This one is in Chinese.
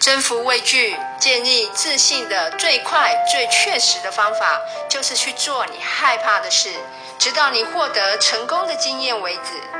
征服畏惧建立自信的最快最确实的方法就是去做你害怕的事直到你获得成功的经验为止。